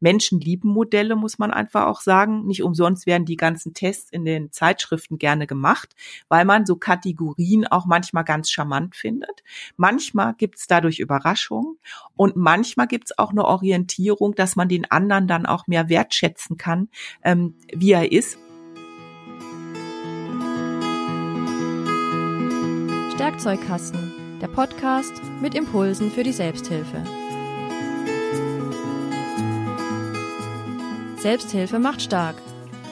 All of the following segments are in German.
Menschen lieben Modelle, muss man einfach auch sagen. Nicht umsonst werden die ganzen Tests in den Zeitschriften gerne gemacht, weil man so Kategorien auch manchmal ganz charmant findet. Manchmal gibt's dadurch Überraschungen und manchmal gibt's auch eine Orientierung, dass man den anderen dann auch mehr wertschätzen kann, ähm, wie er ist. Werkzeugkasten, der Podcast mit Impulsen für die Selbsthilfe. Selbsthilfe macht stark.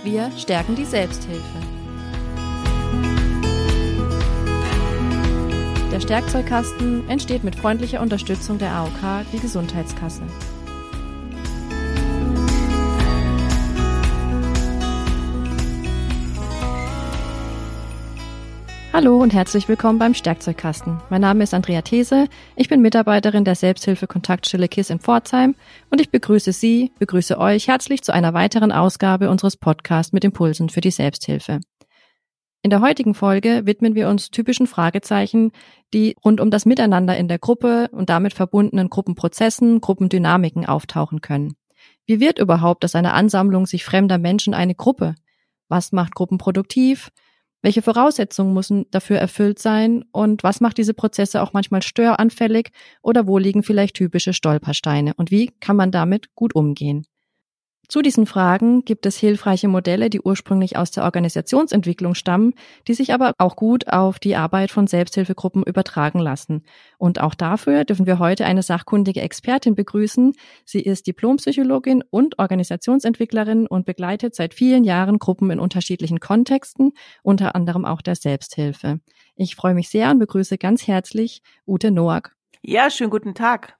Wir stärken die Selbsthilfe. Der Stärkzeugkasten entsteht mit freundlicher Unterstützung der AOK, die Gesundheitskasse. Hallo und herzlich willkommen beim Stärkzeugkasten. Mein Name ist Andrea These, ich bin Mitarbeiterin der Selbsthilfe-Kontaktstelle KISS in Pforzheim und ich begrüße Sie, begrüße euch herzlich zu einer weiteren Ausgabe unseres Podcasts mit Impulsen für die Selbsthilfe. In der heutigen Folge widmen wir uns typischen Fragezeichen, die rund um das Miteinander in der Gruppe und damit verbundenen Gruppenprozessen, Gruppendynamiken auftauchen können. Wie wird überhaupt aus einer Ansammlung sich fremder Menschen eine Gruppe? Was macht Gruppen produktiv? Welche Voraussetzungen müssen dafür erfüllt sein? Und was macht diese Prozesse auch manchmal störanfällig? Oder wo liegen vielleicht typische Stolpersteine? Und wie kann man damit gut umgehen? Zu diesen Fragen gibt es hilfreiche Modelle, die ursprünglich aus der Organisationsentwicklung stammen, die sich aber auch gut auf die Arbeit von Selbsthilfegruppen übertragen lassen. Und auch dafür dürfen wir heute eine sachkundige Expertin begrüßen. Sie ist Diplompsychologin und Organisationsentwicklerin und begleitet seit vielen Jahren Gruppen in unterschiedlichen Kontexten, unter anderem auch der Selbsthilfe. Ich freue mich sehr und begrüße ganz herzlich Ute Noack. Ja, schönen guten Tag.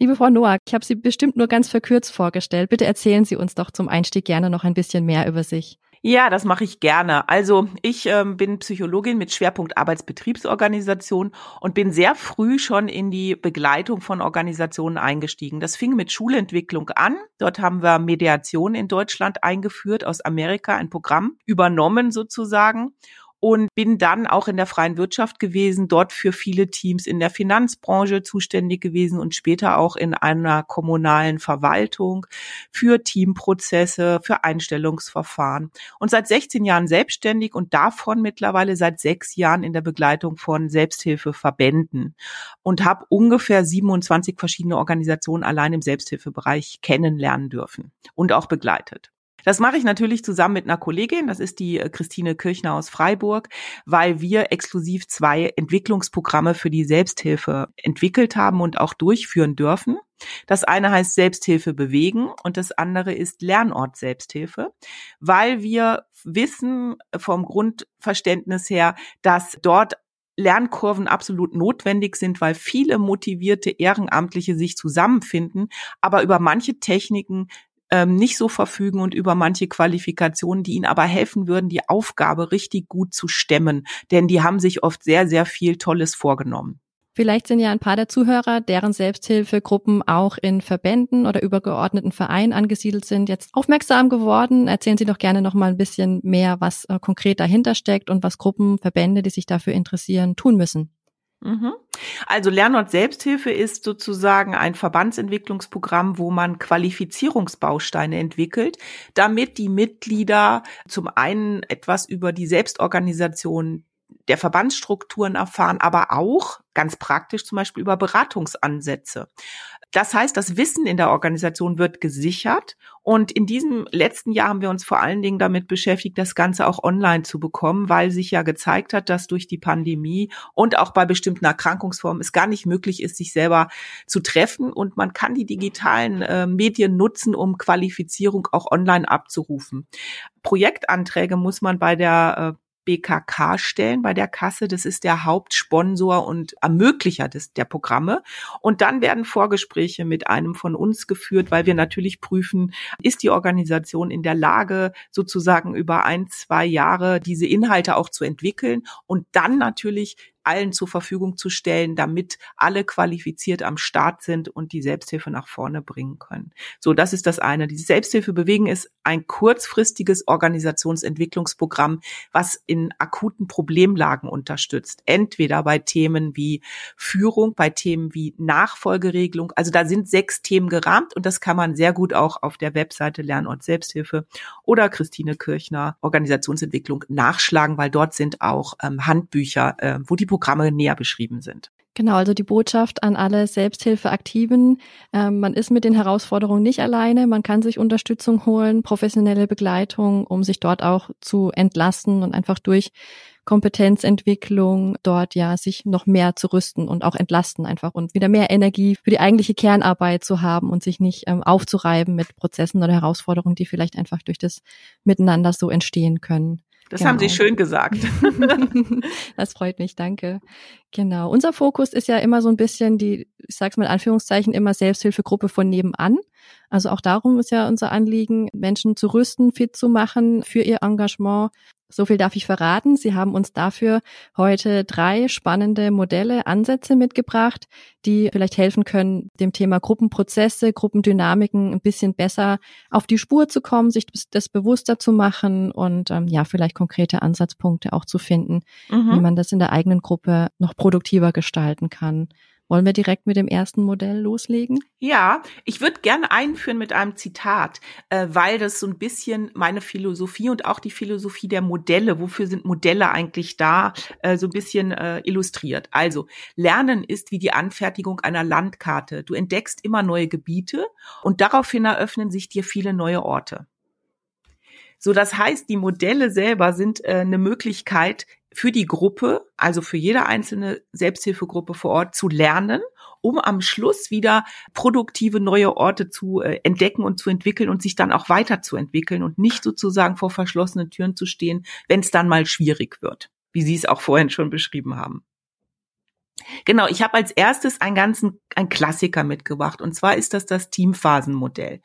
Liebe Frau Noack, ich habe Sie bestimmt nur ganz verkürzt vorgestellt. Bitte erzählen Sie uns doch zum Einstieg gerne noch ein bisschen mehr über sich. Ja, das mache ich gerne. Also ich ähm, bin Psychologin mit Schwerpunkt Arbeitsbetriebsorganisation und bin sehr früh schon in die Begleitung von Organisationen eingestiegen. Das fing mit Schulentwicklung an. Dort haben wir Mediation in Deutschland eingeführt, aus Amerika ein Programm übernommen sozusagen und bin dann auch in der freien Wirtschaft gewesen, dort für viele Teams in der Finanzbranche zuständig gewesen und später auch in einer kommunalen Verwaltung für Teamprozesse, für Einstellungsverfahren und seit 16 Jahren selbstständig und davon mittlerweile seit sechs Jahren in der Begleitung von Selbsthilfeverbänden und habe ungefähr 27 verschiedene Organisationen allein im Selbsthilfebereich kennenlernen dürfen und auch begleitet. Das mache ich natürlich zusammen mit einer Kollegin, das ist die äh, Christine Kirchner aus Freiburg, weil wir exklusiv zwei Entwicklungsprogramme für die Selbsthilfe entwickelt haben und auch durchführen dürfen. Das eine heißt Selbsthilfe bewegen und das andere ist Lernort Selbsthilfe, weil wir wissen vom Grundverständnis her, dass dort Lernkurven absolut notwendig sind, weil viele motivierte Ehrenamtliche sich zusammenfinden, aber über manche Techniken ähm, nicht so verfügen und über manche Qualifikationen, die ihnen aber helfen würden, die Aufgabe richtig gut zu stemmen. Denn die haben sich oft sehr, sehr viel Tolles vorgenommen. Vielleicht sind ja ein paar der Zuhörer, deren Selbsthilfegruppen auch in Verbänden oder übergeordneten Vereinen angesiedelt sind, jetzt aufmerksam geworden. Erzählen Sie doch gerne noch mal ein bisschen mehr, was äh, konkret dahinter steckt und was Gruppen, Verbände, die sich dafür interessieren, tun müssen. Mhm. Also Lernort Selbsthilfe ist sozusagen ein Verbandsentwicklungsprogramm, wo man Qualifizierungsbausteine entwickelt, damit die Mitglieder zum einen etwas über die Selbstorganisation der Verbandsstrukturen erfahren, aber auch ganz praktisch zum Beispiel über Beratungsansätze. Das heißt, das Wissen in der Organisation wird gesichert und in diesem letzten Jahr haben wir uns vor allen Dingen damit beschäftigt, das Ganze auch online zu bekommen, weil sich ja gezeigt hat, dass durch die Pandemie und auch bei bestimmten Erkrankungsformen es gar nicht möglich ist, sich selber zu treffen und man kann die digitalen äh, Medien nutzen, um Qualifizierung auch online abzurufen. Projektanträge muss man bei der äh, BKK stellen bei der Kasse. Das ist der Hauptsponsor und Ermöglicher des, der Programme. Und dann werden Vorgespräche mit einem von uns geführt, weil wir natürlich prüfen, ist die Organisation in der Lage, sozusagen über ein, zwei Jahre diese Inhalte auch zu entwickeln und dann natürlich allen zur Verfügung zu stellen, damit alle qualifiziert am Start sind und die Selbsthilfe nach vorne bringen können. So, das ist das eine. Die Selbsthilfe bewegen ist ein kurzfristiges Organisationsentwicklungsprogramm, was in akuten Problemlagen unterstützt. Entweder bei Themen wie Führung, bei Themen wie Nachfolgeregelung. Also da sind sechs Themen gerahmt und das kann man sehr gut auch auf der Webseite Lernort Selbsthilfe oder Christine Kirchner Organisationsentwicklung nachschlagen, weil dort sind auch ähm, Handbücher, äh, wo die näher beschrieben sind. Genau, also die Botschaft an alle Selbsthilfeaktiven. Ähm, man ist mit den Herausforderungen nicht alleine. Man kann sich Unterstützung holen, professionelle Begleitung, um sich dort auch zu entlasten und einfach durch Kompetenzentwicklung dort ja sich noch mehr zu rüsten und auch entlasten einfach und wieder mehr Energie für die eigentliche Kernarbeit zu haben und sich nicht ähm, aufzureiben mit Prozessen oder Herausforderungen, die vielleicht einfach durch das Miteinander so entstehen können. Das genau. haben Sie genau. schön gesagt. das freut mich, danke. Genau. Unser Fokus ist ja immer so ein bisschen die, ich sag's mal in Anführungszeichen, immer Selbsthilfegruppe von nebenan. Also auch darum ist ja unser Anliegen, Menschen zu rüsten, fit zu machen für ihr Engagement so viel darf ich verraten. Sie haben uns dafür heute drei spannende Modelle, Ansätze mitgebracht, die vielleicht helfen können, dem Thema Gruppenprozesse, Gruppendynamiken ein bisschen besser auf die Spur zu kommen, sich das bewusster zu machen und ähm, ja, vielleicht konkrete Ansatzpunkte auch zu finden, mhm. wie man das in der eigenen Gruppe noch produktiver gestalten kann. Wollen wir direkt mit dem ersten Modell loslegen? Ja, ich würde gerne einführen mit einem Zitat, äh, weil das so ein bisschen meine Philosophie und auch die Philosophie der Modelle, wofür sind Modelle eigentlich da, äh, so ein bisschen äh, illustriert. Also, Lernen ist wie die Anfertigung einer Landkarte. Du entdeckst immer neue Gebiete und daraufhin eröffnen sich dir viele neue Orte. So, das heißt, die Modelle selber sind äh, eine Möglichkeit, für die Gruppe, also für jede einzelne Selbsthilfegruppe vor Ort zu lernen, um am Schluss wieder produktive neue Orte zu äh, entdecken und zu entwickeln und sich dann auch weiterzuentwickeln und nicht sozusagen vor verschlossenen Türen zu stehen, wenn es dann mal schwierig wird, wie Sie es auch vorhin schon beschrieben haben. Genau, ich habe als erstes einen ganzen ein Klassiker mitgebracht und zwar ist das das Teamphasenmodell.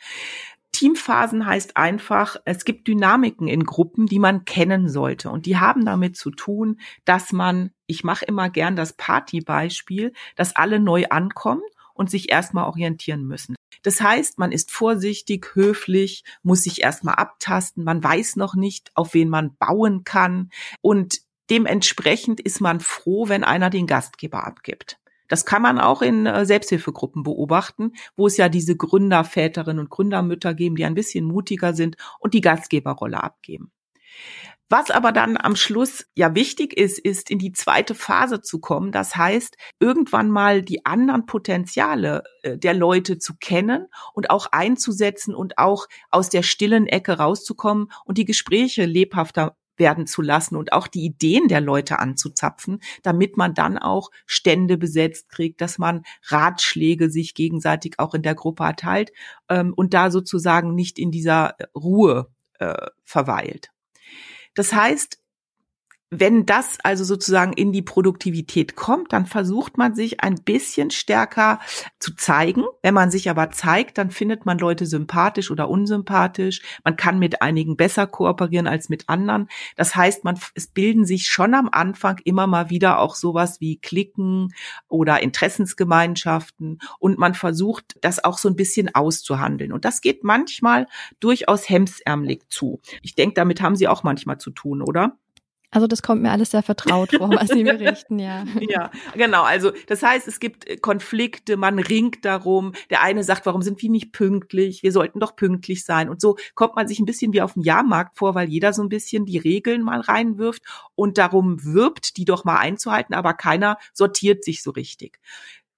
Teamphasen heißt einfach, es gibt Dynamiken in Gruppen, die man kennen sollte. Und die haben damit zu tun, dass man, ich mache immer gern das Partybeispiel, dass alle neu ankommen und sich erstmal orientieren müssen. Das heißt, man ist vorsichtig, höflich, muss sich erstmal abtasten, man weiß noch nicht, auf wen man bauen kann und dementsprechend ist man froh, wenn einer den Gastgeber abgibt. Das kann man auch in äh, Selbsthilfegruppen beobachten, wo es ja diese Gründerväterinnen und Gründermütter geben, die ein bisschen mutiger sind und die Gastgeberrolle abgeben. Was aber dann am Schluss ja wichtig ist, ist in die zweite Phase zu kommen. Das heißt, irgendwann mal die anderen Potenziale äh, der Leute zu kennen und auch einzusetzen und auch aus der stillen Ecke rauszukommen und die Gespräche lebhafter werden zu lassen und auch die Ideen der Leute anzuzapfen, damit man dann auch Stände besetzt kriegt, dass man Ratschläge sich gegenseitig auch in der Gruppe erteilt ähm, und da sozusagen nicht in dieser Ruhe äh, verweilt. Das heißt, wenn das also sozusagen in die Produktivität kommt, dann versucht man sich ein bisschen stärker zu zeigen. Wenn man sich aber zeigt, dann findet man Leute sympathisch oder unsympathisch. Man kann mit einigen besser kooperieren als mit anderen. Das heißt, man, es bilden sich schon am Anfang immer mal wieder auch sowas wie Klicken oder Interessensgemeinschaften und man versucht, das auch so ein bisschen auszuhandeln. Und das geht manchmal durchaus hemsärmelig zu. Ich denke, damit haben Sie auch manchmal zu tun, oder? Also das kommt mir alles sehr vertraut vor, was Sie berichten, ja. Ja, genau. Also das heißt, es gibt äh, Konflikte, man ringt darum. Der eine sagt, warum sind wir nicht pünktlich? Wir sollten doch pünktlich sein. Und so kommt man sich ein bisschen wie auf dem Jahrmarkt vor, weil jeder so ein bisschen die Regeln mal reinwirft und darum wirbt, die doch mal einzuhalten, aber keiner sortiert sich so richtig.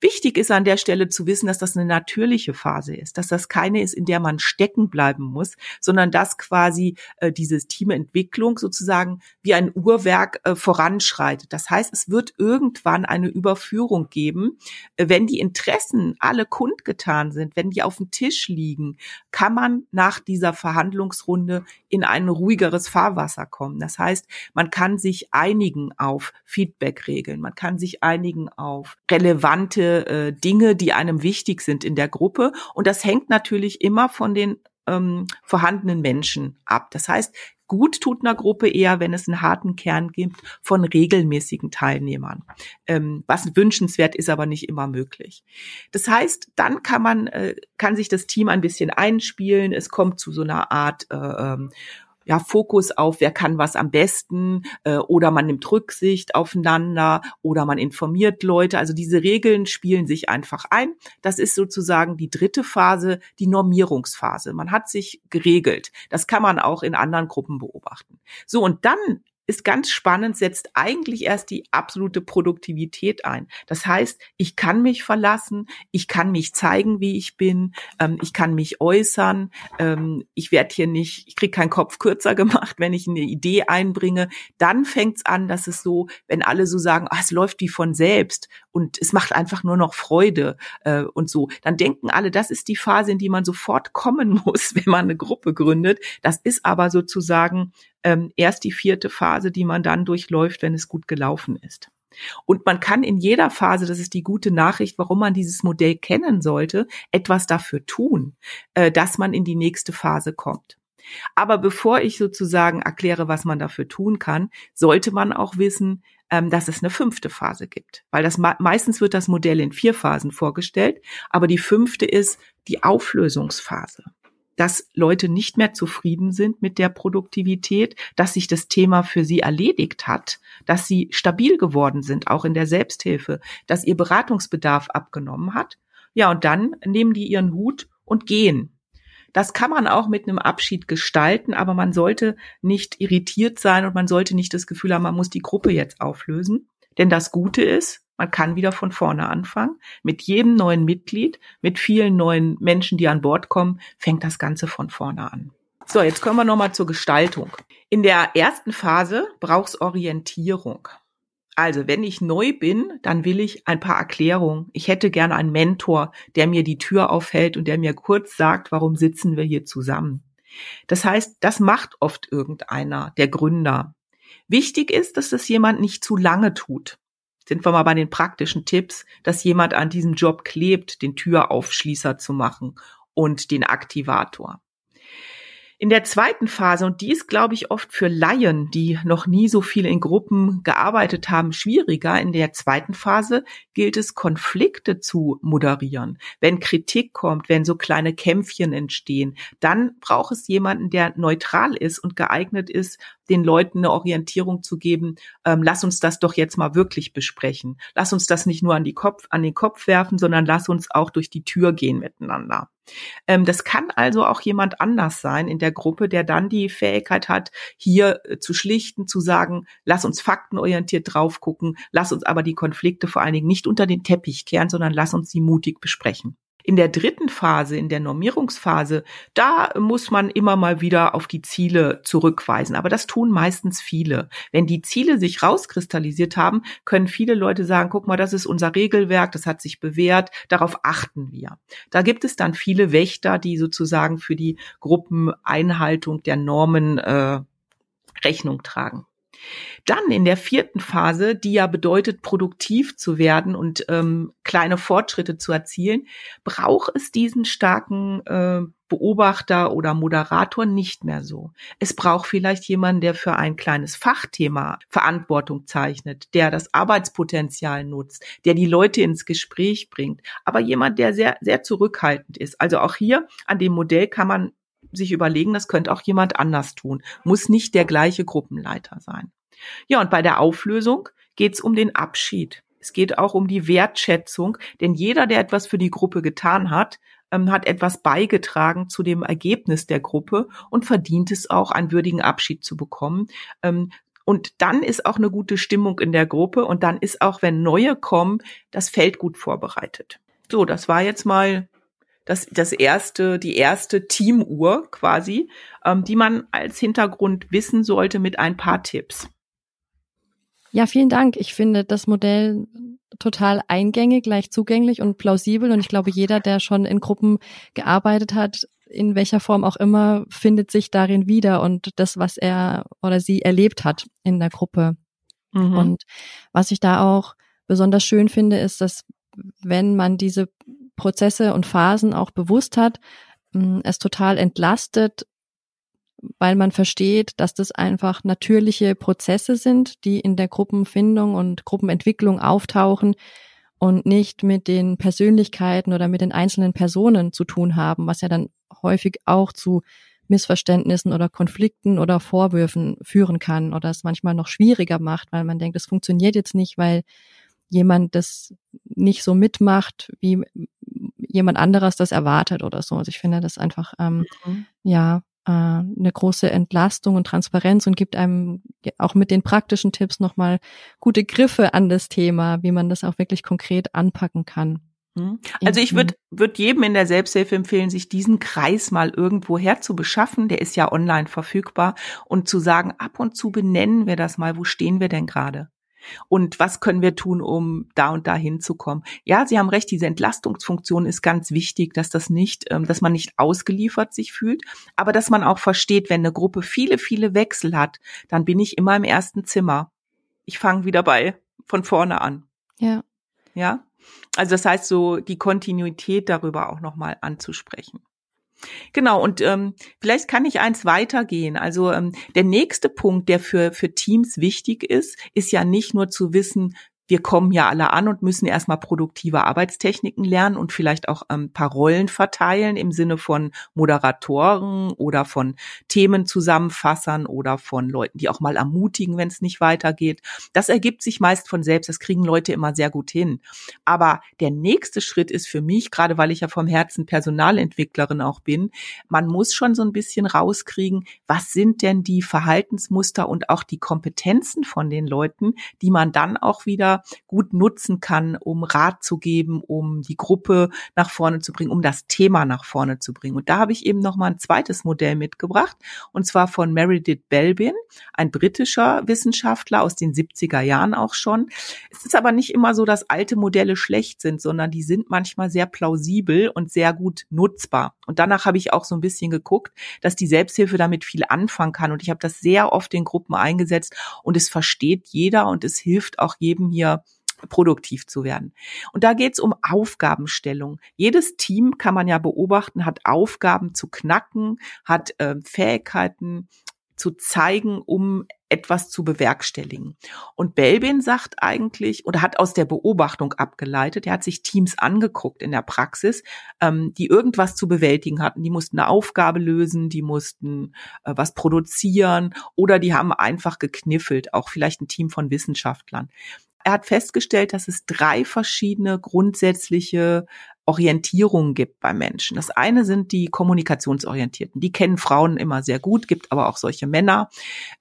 Wichtig ist an der Stelle zu wissen, dass das eine natürliche Phase ist, dass das keine ist, in der man stecken bleiben muss, sondern dass quasi äh, dieses Teamentwicklung sozusagen wie ein Uhrwerk äh, voranschreitet. Das heißt, es wird irgendwann eine Überführung geben, äh, wenn die Interessen alle kundgetan sind, wenn die auf dem Tisch liegen, kann man nach dieser Verhandlungsrunde in ein ruhigeres Fahrwasser kommen. Das heißt, man kann sich einigen auf Feedbackregeln, man kann sich einigen auf relevante äh, Dinge, die einem wichtig sind in der Gruppe. Und das hängt natürlich immer von den ähm, vorhandenen Menschen ab. Das heißt, Gut tut einer Gruppe eher, wenn es einen harten Kern gibt von regelmäßigen Teilnehmern. Ähm, was wünschenswert ist, aber nicht immer möglich. Das heißt, dann kann man, äh, kann sich das Team ein bisschen einspielen. Es kommt zu so einer Art äh, ähm, ja, Fokus auf, wer kann was am besten, äh, oder man nimmt Rücksicht aufeinander oder man informiert Leute. Also diese Regeln spielen sich einfach ein. Das ist sozusagen die dritte Phase, die Normierungsphase. Man hat sich geregelt. Das kann man auch in anderen Gruppen beobachten. So, und dann ist ganz spannend, setzt eigentlich erst die absolute Produktivität ein. Das heißt, ich kann mich verlassen, ich kann mich zeigen, wie ich bin, ähm, ich kann mich äußern, ähm, ich werde hier nicht, ich kriege keinen Kopf kürzer gemacht, wenn ich eine Idee einbringe. Dann fängt es an, dass es so, wenn alle so sagen, ach, es läuft wie von selbst und es macht einfach nur noch Freude äh, und so, dann denken alle, das ist die Phase, in die man sofort kommen muss, wenn man eine Gruppe gründet. Das ist aber sozusagen ähm, erst die vierte Phase, die man dann durchläuft, wenn es gut gelaufen ist. Und man kann in jeder Phase, das ist die gute Nachricht, warum man dieses Modell kennen sollte, etwas dafür tun, äh, dass man in die nächste Phase kommt. Aber bevor ich sozusagen erkläre, was man dafür tun kann, sollte man auch wissen, ähm, dass es eine fünfte Phase gibt. Weil das meistens wird das Modell in vier Phasen vorgestellt, aber die fünfte ist die Auflösungsphase dass Leute nicht mehr zufrieden sind mit der Produktivität, dass sich das Thema für sie erledigt hat, dass sie stabil geworden sind, auch in der Selbsthilfe, dass ihr Beratungsbedarf abgenommen hat. Ja, und dann nehmen die ihren Hut und gehen. Das kann man auch mit einem Abschied gestalten, aber man sollte nicht irritiert sein und man sollte nicht das Gefühl haben, man muss die Gruppe jetzt auflösen. Denn das Gute ist, man kann wieder von vorne anfangen. Mit jedem neuen Mitglied, mit vielen neuen Menschen, die an Bord kommen, fängt das Ganze von vorne an. So, jetzt kommen wir nochmal zur Gestaltung. In der ersten Phase brauchst Orientierung. Also, wenn ich neu bin, dann will ich ein paar Erklärungen. Ich hätte gerne einen Mentor, der mir die Tür aufhält und der mir kurz sagt, warum sitzen wir hier zusammen. Das heißt, das macht oft irgendeiner, der Gründer. Wichtig ist, dass das jemand nicht zu lange tut sind wir mal bei den praktischen Tipps, dass jemand an diesem Job klebt, den Türaufschließer zu machen und den Aktivator. In der zweiten Phase, und die ist, glaube ich, oft für Laien, die noch nie so viel in Gruppen gearbeitet haben, schwieriger. In der zweiten Phase gilt es, Konflikte zu moderieren. Wenn Kritik kommt, wenn so kleine Kämpfchen entstehen, dann braucht es jemanden, der neutral ist und geeignet ist, den Leuten eine Orientierung zu geben, ähm, lass uns das doch jetzt mal wirklich besprechen. Lass uns das nicht nur an, die Kopf, an den Kopf werfen, sondern lass uns auch durch die Tür gehen miteinander. Ähm, das kann also auch jemand anders sein in der Gruppe, der dann die Fähigkeit hat, hier äh, zu schlichten, zu sagen, lass uns faktenorientiert drauf gucken, lass uns aber die Konflikte vor allen Dingen nicht unter den Teppich kehren, sondern lass uns sie mutig besprechen. In der dritten Phase, in der Normierungsphase, da muss man immer mal wieder auf die Ziele zurückweisen. Aber das tun meistens viele. Wenn die Ziele sich rauskristallisiert haben, können viele Leute sagen, guck mal, das ist unser Regelwerk, das hat sich bewährt, darauf achten wir. Da gibt es dann viele Wächter, die sozusagen für die Gruppeneinhaltung der Normen äh, Rechnung tragen. Dann in der vierten Phase, die ja bedeutet, produktiv zu werden und ähm, kleine Fortschritte zu erzielen, braucht es diesen starken äh, Beobachter oder Moderator nicht mehr so. Es braucht vielleicht jemanden, der für ein kleines Fachthema Verantwortung zeichnet, der das Arbeitspotenzial nutzt, der die Leute ins Gespräch bringt, aber jemand, der sehr, sehr zurückhaltend ist. Also auch hier an dem Modell kann man sich überlegen, das könnte auch jemand anders tun, muss nicht der gleiche Gruppenleiter sein. Ja, und bei der Auflösung geht es um den Abschied. Es geht auch um die Wertschätzung, denn jeder, der etwas für die Gruppe getan hat, ähm, hat etwas beigetragen zu dem Ergebnis der Gruppe und verdient es auch, einen würdigen Abschied zu bekommen. Ähm, und dann ist auch eine gute Stimmung in der Gruppe und dann ist auch, wenn neue kommen, das Feld gut vorbereitet. So, das war jetzt mal das, das erste, die erste Teamuhr quasi, ähm, die man als Hintergrund wissen sollte mit ein paar Tipps. Ja, vielen Dank. Ich finde das Modell total eingängig, leicht zugänglich und plausibel. Und ich glaube, jeder, der schon in Gruppen gearbeitet hat, in welcher Form auch immer, findet sich darin wieder und das, was er oder sie erlebt hat in der Gruppe. Mhm. Und was ich da auch besonders schön finde, ist, dass wenn man diese Prozesse und Phasen auch bewusst hat, es total entlastet, weil man versteht, dass das einfach natürliche Prozesse sind, die in der Gruppenfindung und Gruppenentwicklung auftauchen und nicht mit den Persönlichkeiten oder mit den einzelnen Personen zu tun haben, was ja dann häufig auch zu Missverständnissen oder Konflikten oder Vorwürfen führen kann oder es manchmal noch schwieriger macht, weil man denkt, es funktioniert jetzt nicht, weil jemand das nicht so mitmacht, wie jemand anderes das erwartet oder so. Also ich finde das einfach ähm, mhm. ja äh, eine große Entlastung und Transparenz und gibt einem auch mit den praktischen Tipps nochmal gute Griffe an das Thema, wie man das auch wirklich konkret anpacken kann. Mhm. Also ich würde würd jedem in der Selbsthilfe empfehlen, sich diesen Kreis mal irgendwo her zu beschaffen. Der ist ja online verfügbar und zu sagen, ab und zu benennen wir das mal. Wo stehen wir denn gerade? Und was können wir tun, um da und da hinzukommen? Ja, Sie haben recht, diese Entlastungsfunktion ist ganz wichtig, dass das nicht, ähm, dass man nicht ausgeliefert sich fühlt, aber dass man auch versteht, wenn eine Gruppe viele, viele Wechsel hat, dann bin ich immer im ersten Zimmer. Ich fange wieder bei von vorne an. Ja. Ja. Also das heißt so die Kontinuität darüber auch nochmal anzusprechen. Genau, und ähm, vielleicht kann ich eins weitergehen. Also ähm, der nächste Punkt, der für, für Teams wichtig ist, ist ja nicht nur zu wissen, wir kommen ja alle an und müssen erstmal produktive Arbeitstechniken lernen und vielleicht auch ein ähm, paar Rollen verteilen im Sinne von Moderatoren oder von Themenzusammenfassern oder von Leuten, die auch mal ermutigen, wenn es nicht weitergeht. Das ergibt sich meist von selbst. Das kriegen Leute immer sehr gut hin. Aber der nächste Schritt ist für mich, gerade weil ich ja vom Herzen Personalentwicklerin auch bin, man muss schon so ein bisschen rauskriegen, was sind denn die Verhaltensmuster und auch die Kompetenzen von den Leuten, die man dann auch wieder gut nutzen kann, um Rat zu geben, um die Gruppe nach vorne zu bringen, um das Thema nach vorne zu bringen. Und da habe ich eben noch mal ein zweites Modell mitgebracht, und zwar von Meredith Belbin, ein britischer Wissenschaftler aus den 70er Jahren auch schon. Es ist aber nicht immer so, dass alte Modelle schlecht sind, sondern die sind manchmal sehr plausibel und sehr gut nutzbar. Und danach habe ich auch so ein bisschen geguckt, dass die Selbsthilfe damit viel anfangen kann. Und ich habe das sehr oft in Gruppen eingesetzt und es versteht jeder und es hilft auch jedem hier hier produktiv zu werden. Und da geht es um Aufgabenstellung. Jedes Team kann man ja beobachten, hat Aufgaben zu knacken, hat äh, Fähigkeiten zu zeigen, um etwas zu bewerkstelligen. Und Belbin sagt eigentlich oder hat aus der Beobachtung abgeleitet, er hat sich Teams angeguckt in der Praxis, ähm, die irgendwas zu bewältigen hatten. Die mussten eine Aufgabe lösen, die mussten äh, was produzieren oder die haben einfach gekniffelt, auch vielleicht ein Team von Wissenschaftlern er hat festgestellt, dass es drei verschiedene grundsätzliche Orientierungen gibt bei Menschen. Das eine sind die Kommunikationsorientierten. Die kennen Frauen immer sehr gut, gibt aber auch solche Männer,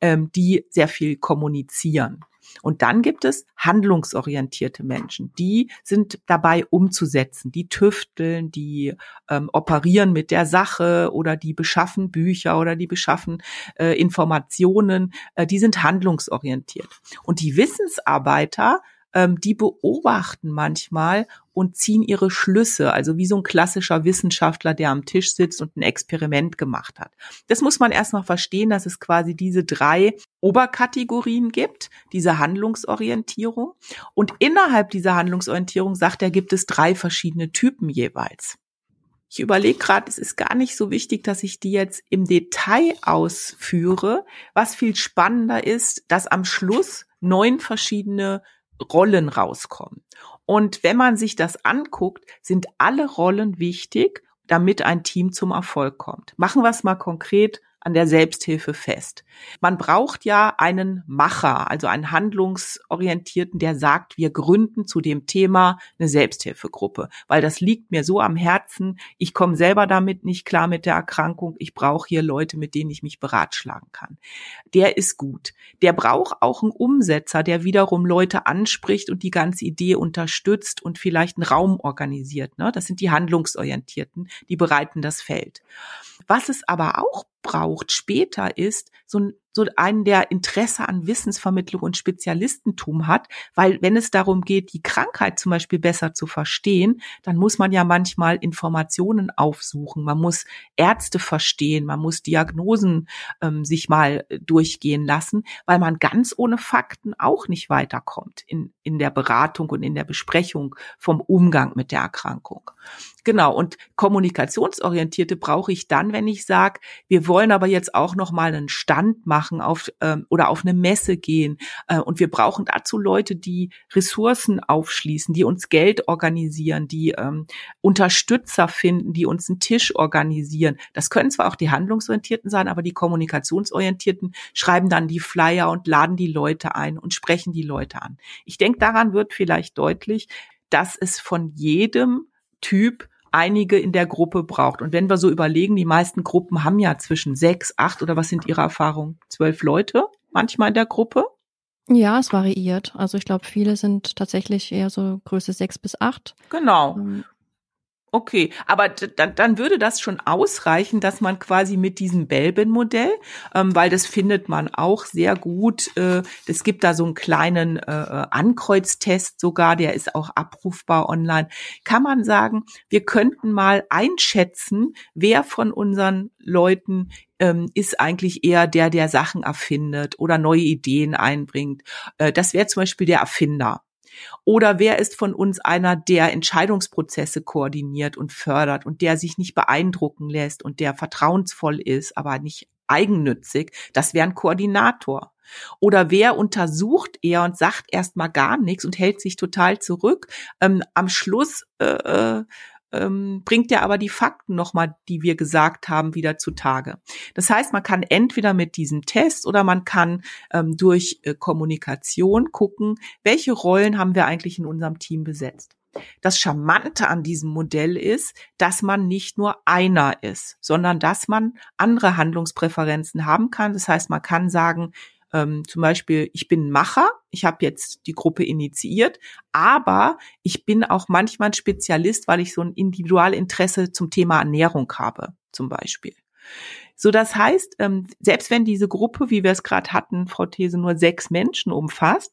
ähm, die sehr viel kommunizieren. Und dann gibt es handlungsorientierte Menschen, die sind dabei umzusetzen, die tüfteln, die ähm, operieren mit der Sache oder die beschaffen Bücher oder die beschaffen äh, Informationen, äh, die sind handlungsorientiert. Und die Wissensarbeiter ähm, die beobachten manchmal und ziehen ihre Schlüsse, also wie so ein klassischer Wissenschaftler, der am Tisch sitzt und ein Experiment gemacht hat. Das muss man erstmal verstehen, dass es quasi diese drei Oberkategorien gibt, diese Handlungsorientierung. Und innerhalb dieser Handlungsorientierung, sagt er, gibt es drei verschiedene Typen jeweils. Ich überlege gerade, es ist gar nicht so wichtig, dass ich die jetzt im Detail ausführe. Was viel spannender ist, dass am Schluss neun verschiedene Rollen rauskommen. Und wenn man sich das anguckt, sind alle Rollen wichtig, damit ein Team zum Erfolg kommt. Machen wir es mal konkret an der Selbsthilfe fest. Man braucht ja einen Macher, also einen Handlungsorientierten, der sagt, wir gründen zu dem Thema eine Selbsthilfegruppe, weil das liegt mir so am Herzen. Ich komme selber damit nicht klar mit der Erkrankung. Ich brauche hier Leute, mit denen ich mich beratschlagen kann. Der ist gut. Der braucht auch einen Umsetzer, der wiederum Leute anspricht und die ganze Idee unterstützt und vielleicht einen Raum organisiert. Ne? Das sind die Handlungsorientierten, die bereiten das Feld. Was es aber auch braucht später ist so ein, so einen, der Interesse an Wissensvermittlung und Spezialistentum hat, weil wenn es darum geht, die Krankheit zum Beispiel besser zu verstehen, dann muss man ja manchmal Informationen aufsuchen, man muss Ärzte verstehen, man muss Diagnosen ähm, sich mal äh, durchgehen lassen, weil man ganz ohne Fakten auch nicht weiterkommt in, in der Beratung und in der Besprechung vom Umgang mit der Erkrankung. Genau, und kommunikationsorientierte brauche ich dann, wenn ich sage, wir wollen aber jetzt auch noch mal einen Stand machen auf ähm, oder auf eine Messe gehen äh, und wir brauchen dazu Leute, die Ressourcen aufschließen, die uns Geld organisieren, die ähm, Unterstützer finden, die uns einen Tisch organisieren. Das können zwar auch die handlungsorientierten sein, aber die kommunikationsorientierten schreiben dann die Flyer und laden die Leute ein und sprechen die Leute an. Ich denke, daran wird vielleicht deutlich, dass es von jedem Typ einige in der Gruppe braucht. Und wenn wir so überlegen, die meisten Gruppen haben ja zwischen sechs, acht oder was sind Ihre Erfahrungen? Zwölf Leute manchmal in der Gruppe? Ja, es variiert. Also ich glaube, viele sind tatsächlich eher so Größe sechs bis acht. Genau. Okay, aber dann, dann würde das schon ausreichen, dass man quasi mit diesem Belbin-Modell, ähm, weil das findet man auch sehr gut. Äh, es gibt da so einen kleinen äh, äh, Ankreuztest sogar, der ist auch abrufbar online. Kann man sagen, wir könnten mal einschätzen, wer von unseren Leuten ähm, ist eigentlich eher der, der Sachen erfindet oder neue Ideen einbringt. Äh, das wäre zum Beispiel der Erfinder. Oder wer ist von uns einer, der Entscheidungsprozesse koordiniert und fördert und der sich nicht beeindrucken lässt und der vertrauensvoll ist, aber nicht eigennützig? Das wäre ein Koordinator. Oder wer untersucht eher und sagt erstmal gar nichts und hält sich total zurück? Ähm, am Schluss äh, äh ähm, bringt er aber die Fakten nochmal, die wir gesagt haben, wieder zutage. Das heißt, man kann entweder mit diesem Test oder man kann ähm, durch äh, Kommunikation gucken, welche Rollen haben wir eigentlich in unserem Team besetzt. Das Charmante an diesem Modell ist, dass man nicht nur einer ist, sondern dass man andere Handlungspräferenzen haben kann. Das heißt, man kann sagen, ähm, zum Beispiel, ich bin Macher, ich habe jetzt die Gruppe initiiert, aber ich bin auch manchmal ein Spezialist, weil ich so ein Individualinteresse zum Thema Ernährung habe, zum Beispiel. So, das heißt, ähm, selbst wenn diese Gruppe, wie wir es gerade hatten, Frau These, nur sechs Menschen umfasst,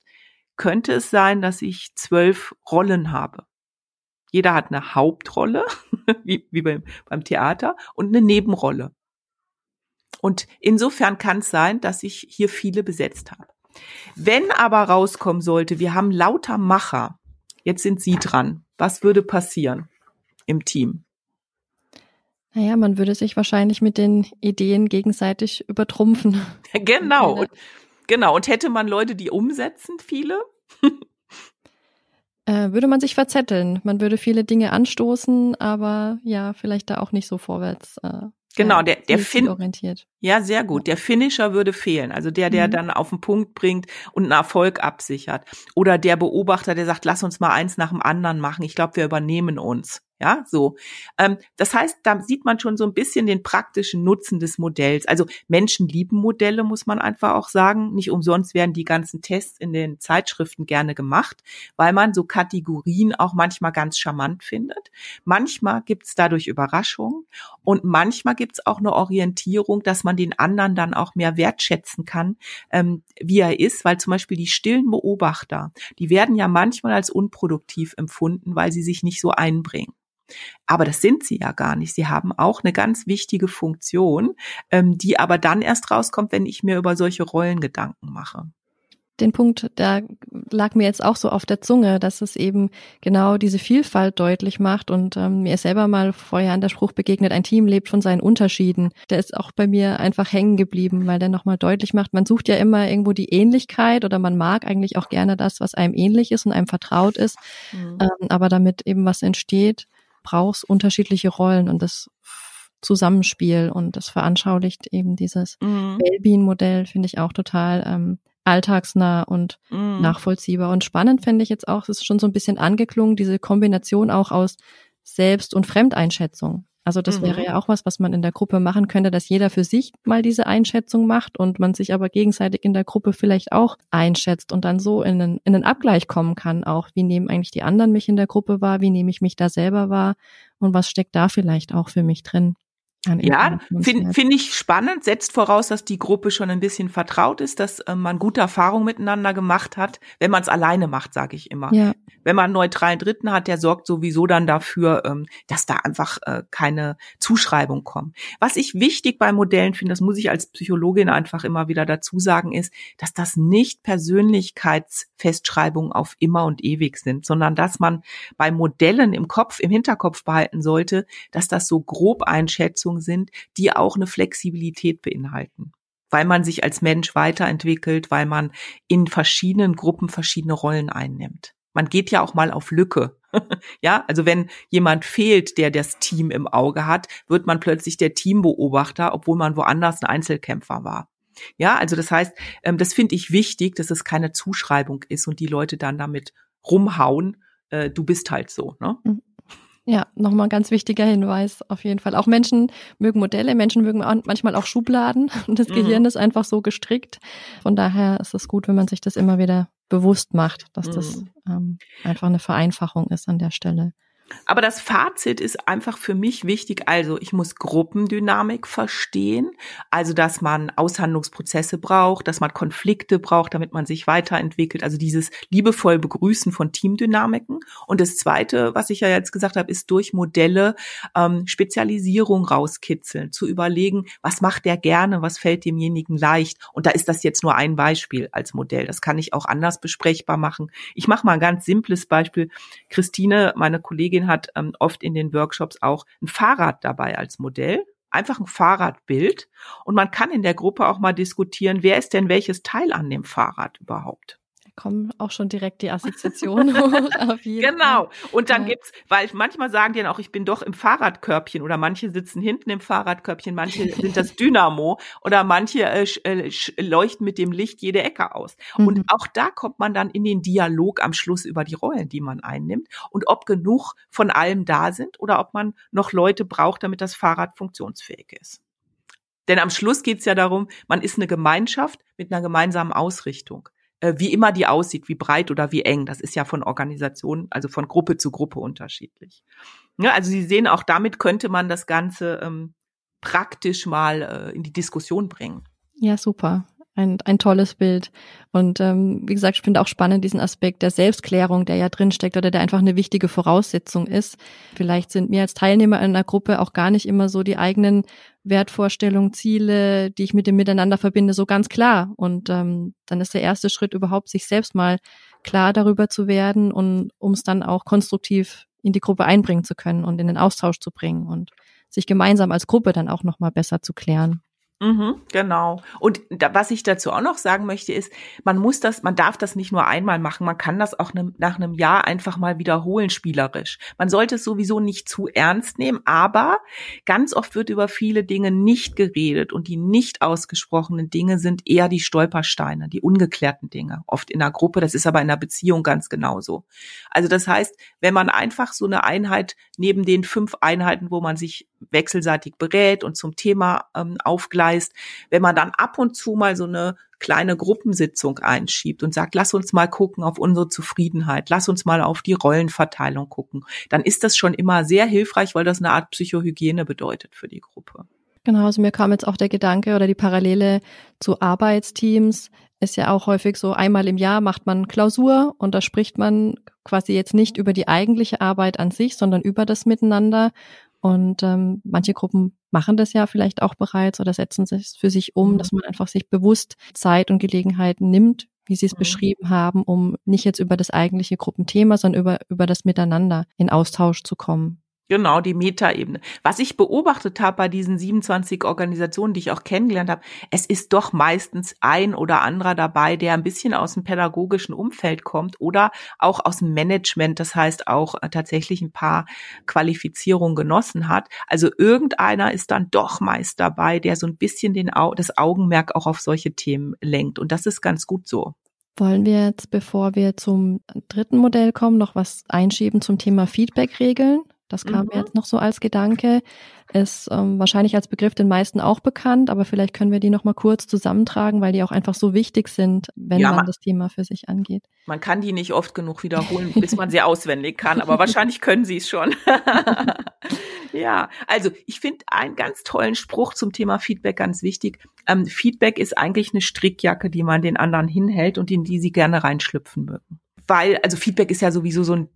könnte es sein, dass ich zwölf Rollen habe. Jeder hat eine Hauptrolle, wie, wie beim, beim Theater, und eine Nebenrolle. Und insofern kann es sein, dass ich hier viele besetzt habe. Wenn aber rauskommen sollte, wir haben lauter Macher, jetzt sind Sie dran, was würde passieren im Team? Naja, man würde sich wahrscheinlich mit den Ideen gegenseitig übertrumpfen. Genau. Und, genau. Und hätte man Leute, die umsetzen, viele? äh, würde man sich verzetteln. Man würde viele Dinge anstoßen, aber ja, vielleicht da auch nicht so vorwärts äh, Genau, der, der Fin orientiert. Ja, sehr gut. Der Finisher würde fehlen. Also der, der mhm. dann auf den Punkt bringt und einen Erfolg absichert. Oder der Beobachter, der sagt, lass uns mal eins nach dem anderen machen. Ich glaube, wir übernehmen uns. Ja, so. Ähm, das heißt, da sieht man schon so ein bisschen den praktischen Nutzen des Modells. Also Menschen lieben Modelle, muss man einfach auch sagen. Nicht umsonst werden die ganzen Tests in den Zeitschriften gerne gemacht, weil man so Kategorien auch manchmal ganz charmant findet. Manchmal gibt's dadurch Überraschungen und manchmal gibt's auch eine Orientierung, dass man den anderen dann auch mehr wertschätzen kann, ähm, wie er ist, weil zum Beispiel die stillen Beobachter, die werden ja manchmal als unproduktiv empfunden, weil sie sich nicht so einbringen. Aber das sind sie ja gar nicht. Sie haben auch eine ganz wichtige Funktion, ähm, die aber dann erst rauskommt, wenn ich mir über solche Rollen Gedanken mache den Punkt, da lag mir jetzt auch so auf der Zunge, dass es eben genau diese Vielfalt deutlich macht und ähm, mir ist selber mal vorher an der Spruch begegnet, ein Team lebt von seinen Unterschieden. Der ist auch bei mir einfach hängen geblieben, weil der nochmal deutlich macht, man sucht ja immer irgendwo die Ähnlichkeit oder man mag eigentlich auch gerne das, was einem ähnlich ist und einem vertraut ist, mhm. ähm, aber damit eben was entsteht, brauchst unterschiedliche Rollen und das Zusammenspiel und das veranschaulicht eben dieses mhm. Wellbeing-Modell, finde ich auch total ähm, alltagsnah und mhm. nachvollziehbar. Und spannend finde ich jetzt auch, es ist schon so ein bisschen angeklungen, diese Kombination auch aus Selbst- und Fremdeinschätzung. Also das mhm. wäre ja auch was, was man in der Gruppe machen könnte, dass jeder für sich mal diese Einschätzung macht und man sich aber gegenseitig in der Gruppe vielleicht auch einschätzt und dann so in einen, in einen Abgleich kommen kann, auch wie nehmen eigentlich die anderen mich in der Gruppe wahr, wie nehme ich mich da selber wahr und was steckt da vielleicht auch für mich drin. Ja, finde find ich spannend, setzt voraus, dass die Gruppe schon ein bisschen vertraut ist, dass äh, man gute Erfahrungen miteinander gemacht hat, wenn man es alleine macht, sage ich immer. Ja. Wenn man einen neutralen Dritten hat, der sorgt sowieso dann dafür, ähm, dass da einfach äh, keine Zuschreibung kommt. Was ich wichtig bei Modellen finde, das muss ich als Psychologin einfach immer wieder dazu sagen, ist, dass das nicht Persönlichkeitsfestschreibungen auf immer und ewig sind, sondern dass man bei Modellen im Kopf, im Hinterkopf behalten sollte, dass das so grob Einschätzungen Leistungen sind, die auch eine Flexibilität beinhalten weil man sich als Mensch weiterentwickelt, weil man in verschiedenen Gruppen verschiedene Rollen einnimmt. Man geht ja auch mal auf Lücke. ja, also wenn jemand fehlt, der das Team im Auge hat, wird man plötzlich der Teambeobachter, obwohl man woanders ein Einzelkämpfer war. Ja, also das heißt, ähm, das finde ich wichtig, dass es keine Zuschreibung ist und die Leute dann damit rumhauen, äh, du bist halt so. Ne? Mhm. Ja, nochmal ein ganz wichtiger Hinweis auf jeden Fall. Auch Menschen mögen Modelle, Menschen mögen manchmal auch Schubladen und das mhm. Gehirn ist einfach so gestrickt. Von daher ist es gut, wenn man sich das immer wieder bewusst macht, dass mhm. das ähm, einfach eine Vereinfachung ist an der Stelle. Aber das Fazit ist einfach für mich wichtig. Also ich muss Gruppendynamik verstehen. Also dass man Aushandlungsprozesse braucht, dass man Konflikte braucht, damit man sich weiterentwickelt. Also dieses liebevoll Begrüßen von Teamdynamiken. Und das Zweite, was ich ja jetzt gesagt habe, ist durch Modelle ähm, Spezialisierung rauskitzeln, zu überlegen, was macht der gerne, was fällt demjenigen leicht. Und da ist das jetzt nur ein Beispiel als Modell. Das kann ich auch anders besprechbar machen. Ich mache mal ein ganz simples Beispiel. Christine, meine Kollegin, Kollegin hat ähm, oft in den Workshops auch ein Fahrrad dabei als Modell. Einfach ein Fahrradbild. Und man kann in der Gruppe auch mal diskutieren, wer ist denn welches Teil an dem Fahrrad überhaupt? Kommen auch schon direkt die Assoziationen hoch. genau. Und dann ja. gibt's, weil manchmal sagen die dann auch, ich bin doch im Fahrradkörbchen oder manche sitzen hinten im Fahrradkörbchen, manche sind das Dynamo oder manche äh, äh leuchten mit dem Licht jede Ecke aus. Mhm. Und auch da kommt man dann in den Dialog am Schluss über die Rollen, die man einnimmt und ob genug von allem da sind oder ob man noch Leute braucht, damit das Fahrrad funktionsfähig ist. Denn am Schluss geht's ja darum, man ist eine Gemeinschaft mit einer gemeinsamen Ausrichtung wie immer die aussieht, wie breit oder wie eng. Das ist ja von Organisation, also von Gruppe zu Gruppe unterschiedlich. Ja, also Sie sehen, auch damit könnte man das Ganze ähm, praktisch mal äh, in die Diskussion bringen. Ja, super ein, ein tolles Bild. Und ähm, wie gesagt, ich finde auch spannend diesen Aspekt der Selbstklärung, der ja drinsteckt oder der einfach eine wichtige Voraussetzung ist. Vielleicht sind mir als Teilnehmer in einer Gruppe auch gar nicht immer so die eigenen Wertvorstellungen, Ziele, die ich mit dem Miteinander verbinde, so ganz klar. Und ähm, dann ist der erste Schritt überhaupt, sich selbst mal klar darüber zu werden und um es dann auch konstruktiv in die Gruppe einbringen zu können und in den Austausch zu bringen und sich gemeinsam als Gruppe dann auch nochmal besser zu klären. Mhm, genau. Und da, was ich dazu auch noch sagen möchte, ist, man muss das, man darf das nicht nur einmal machen, man kann das auch ne, nach einem Jahr einfach mal wiederholen, spielerisch. Man sollte es sowieso nicht zu ernst nehmen, aber ganz oft wird über viele Dinge nicht geredet und die nicht ausgesprochenen Dinge sind eher die Stolpersteine, die ungeklärten Dinge. Oft in einer Gruppe, das ist aber in einer Beziehung ganz genauso. Also das heißt, wenn man einfach so eine Einheit neben den fünf Einheiten, wo man sich wechselseitig berät und zum Thema ähm, aufgleist, wenn man dann ab und zu mal so eine kleine Gruppensitzung einschiebt und sagt, lass uns mal gucken auf unsere Zufriedenheit, lass uns mal auf die Rollenverteilung gucken, dann ist das schon immer sehr hilfreich, weil das eine Art Psychohygiene bedeutet für die Gruppe. Genau, also mir kam jetzt auch der Gedanke oder die Parallele zu Arbeitsteams. Ist ja auch häufig so, einmal im Jahr macht man Klausur und da spricht man quasi jetzt nicht über die eigentliche Arbeit an sich, sondern über das Miteinander. Und ähm, manche Gruppen machen das ja vielleicht auch bereits oder setzen es für sich um, mhm. dass man einfach sich bewusst Zeit und Gelegenheiten nimmt, wie Sie es mhm. beschrieben haben, um nicht jetzt über das eigentliche Gruppenthema, sondern über, über das Miteinander in Austausch zu kommen. Genau, die Metaebene. Was ich beobachtet habe bei diesen 27 Organisationen, die ich auch kennengelernt habe, es ist doch meistens ein oder anderer dabei, der ein bisschen aus dem pädagogischen Umfeld kommt oder auch aus dem Management, das heißt auch äh, tatsächlich ein paar Qualifizierungen genossen hat. Also irgendeiner ist dann doch meist dabei, der so ein bisschen den, das Augenmerk auch auf solche Themen lenkt. Und das ist ganz gut so. Wollen wir jetzt, bevor wir zum dritten Modell kommen, noch was einschieben zum Thema Feedback-Regeln? Das kam mhm. mir jetzt noch so als Gedanke. Ist ähm, wahrscheinlich als Begriff den meisten auch bekannt, aber vielleicht können wir die noch mal kurz zusammentragen, weil die auch einfach so wichtig sind, wenn ja, man, man das Thema für sich angeht. Man kann die nicht oft genug wiederholen, bis man sie auswendig kann, aber wahrscheinlich können sie es schon. ja, also ich finde einen ganz tollen Spruch zum Thema Feedback ganz wichtig. Ähm, Feedback ist eigentlich eine Strickjacke, die man den anderen hinhält und in die sie gerne reinschlüpfen mögen. Weil, also Feedback ist ja sowieso so ein